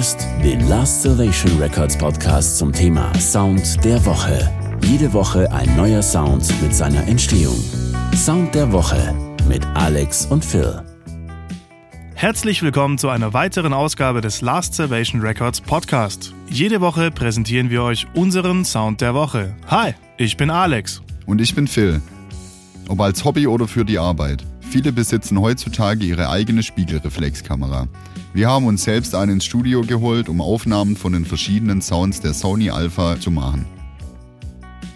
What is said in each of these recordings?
hörst den Last Salvation Records Podcast zum Thema Sound der Woche. Jede Woche ein neuer Sound mit seiner Entstehung. Sound der Woche mit Alex und Phil. Herzlich willkommen zu einer weiteren Ausgabe des Last Salvation Records Podcast. Jede Woche präsentieren wir euch unseren Sound der Woche. Hi, ich bin Alex. Und ich bin Phil. Ob als Hobby oder für die Arbeit. Viele besitzen heutzutage ihre eigene Spiegelreflexkamera. Wir haben uns selbst einen ins Studio geholt, um Aufnahmen von den verschiedenen Sounds der Sony Alpha zu machen.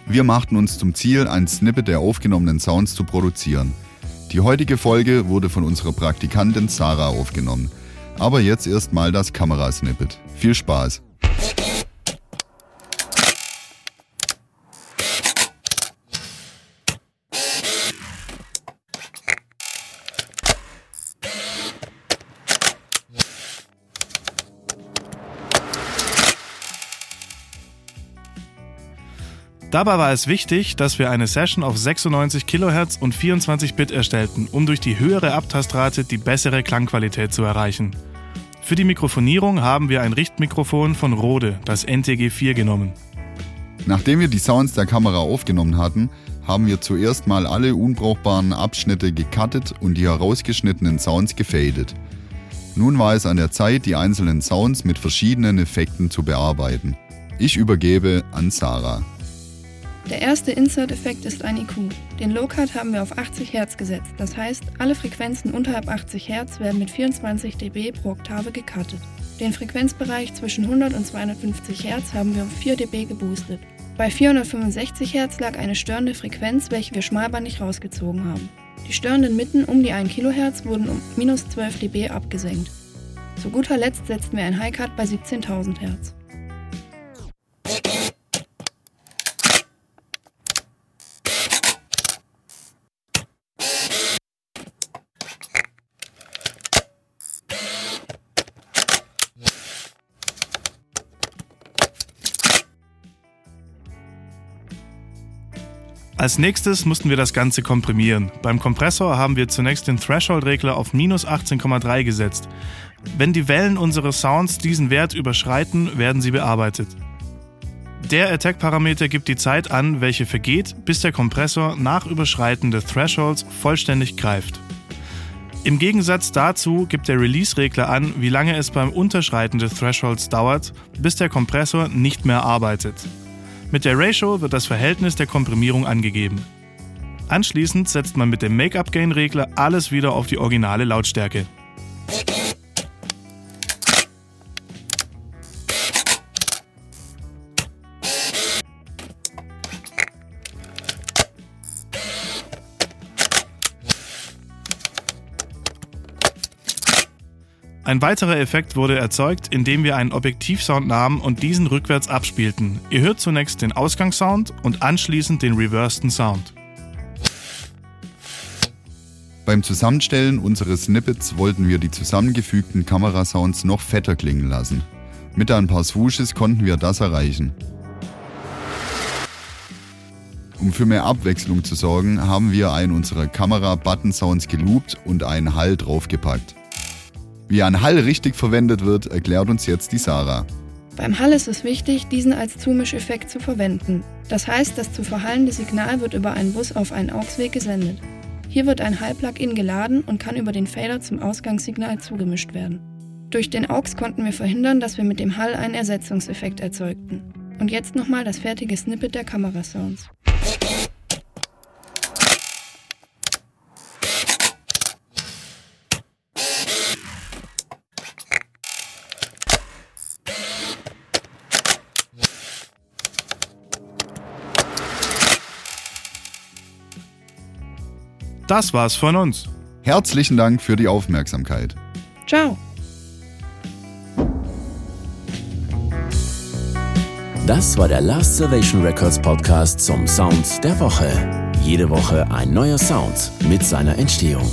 Wir machten uns zum Ziel, ein Snippet der aufgenommenen Sounds zu produzieren. Die heutige Folge wurde von unserer Praktikantin Sarah aufgenommen. Aber jetzt erstmal das Kamerasnippet. Viel Spaß! Dabei war es wichtig, dass wir eine Session auf 96 kHz und 24 Bit erstellten, um durch die höhere Abtastrate die bessere Klangqualität zu erreichen. Für die Mikrofonierung haben wir ein Richtmikrofon von Rode, das NTG4 genommen. Nachdem wir die Sounds der Kamera aufgenommen hatten, haben wir zuerst mal alle unbrauchbaren Abschnitte gecuttet und die herausgeschnittenen Sounds gefadet. Nun war es an der Zeit, die einzelnen Sounds mit verschiedenen Effekten zu bearbeiten. Ich übergebe an Sarah. Der erste Insert-Effekt ist ein IQ. Den Low-Cut haben wir auf 80 Hz gesetzt. Das heißt, alle Frequenzen unterhalb 80 Hz werden mit 24 dB pro Oktave gecuttet. Den Frequenzbereich zwischen 100 und 250 Hz haben wir um 4 dB geboostet. Bei 465 Hz lag eine störende Frequenz, welche wir schmalbandig rausgezogen haben. Die störenden Mitten um die 1 kHz wurden um minus 12 dB abgesenkt. Zu guter Letzt setzten wir ein High-Cut bei 17.000 Hz. Als nächstes mussten wir das Ganze komprimieren. Beim Kompressor haben wir zunächst den Threshold-Regler auf minus 18,3 gesetzt. Wenn die Wellen unseres Sounds diesen Wert überschreiten, werden sie bearbeitet. Der Attack-Parameter gibt die Zeit an, welche vergeht, bis der Kompressor nach Überschreiten des Thresholds vollständig greift. Im Gegensatz dazu gibt der Release-Regler an, wie lange es beim Unterschreiten des Thresholds dauert, bis der Kompressor nicht mehr arbeitet. Mit der Ratio wird das Verhältnis der Komprimierung angegeben. Anschließend setzt man mit dem Make-up-Gain-Regler alles wieder auf die originale Lautstärke. Ein weiterer Effekt wurde erzeugt, indem wir einen Objektivsound nahmen und diesen rückwärts abspielten. Ihr hört zunächst den Ausgangssound und anschließend den reversten Sound. Beim Zusammenstellen unseres Snippets wollten wir die zusammengefügten Kamerasounds noch fetter klingen lassen. Mit ein paar Swooshes konnten wir das erreichen. Um für mehr Abwechslung zu sorgen, haben wir einen unserer Kamera-Button-Sounds geloopt und einen Hall draufgepackt. Wie ein Hall richtig verwendet wird, erklärt uns jetzt die Sarah. Beim Hall ist es wichtig, diesen als Zumischeffekt zu verwenden. Das heißt, das zu verhallende Signal wird über einen Bus auf einen AUX-Weg gesendet. Hier wird ein Hall-Plugin geladen und kann über den Fader zum Ausgangssignal zugemischt werden. Durch den AUX konnten wir verhindern, dass wir mit dem Hall einen Ersetzungseffekt erzeugten. Und jetzt nochmal das fertige Snippet der Kamerasounds. Das war's von uns. Herzlichen Dank für die Aufmerksamkeit. Ciao. Das war der Last Salvation Records Podcast zum Sound der Woche. Jede Woche ein neuer Sound mit seiner Entstehung.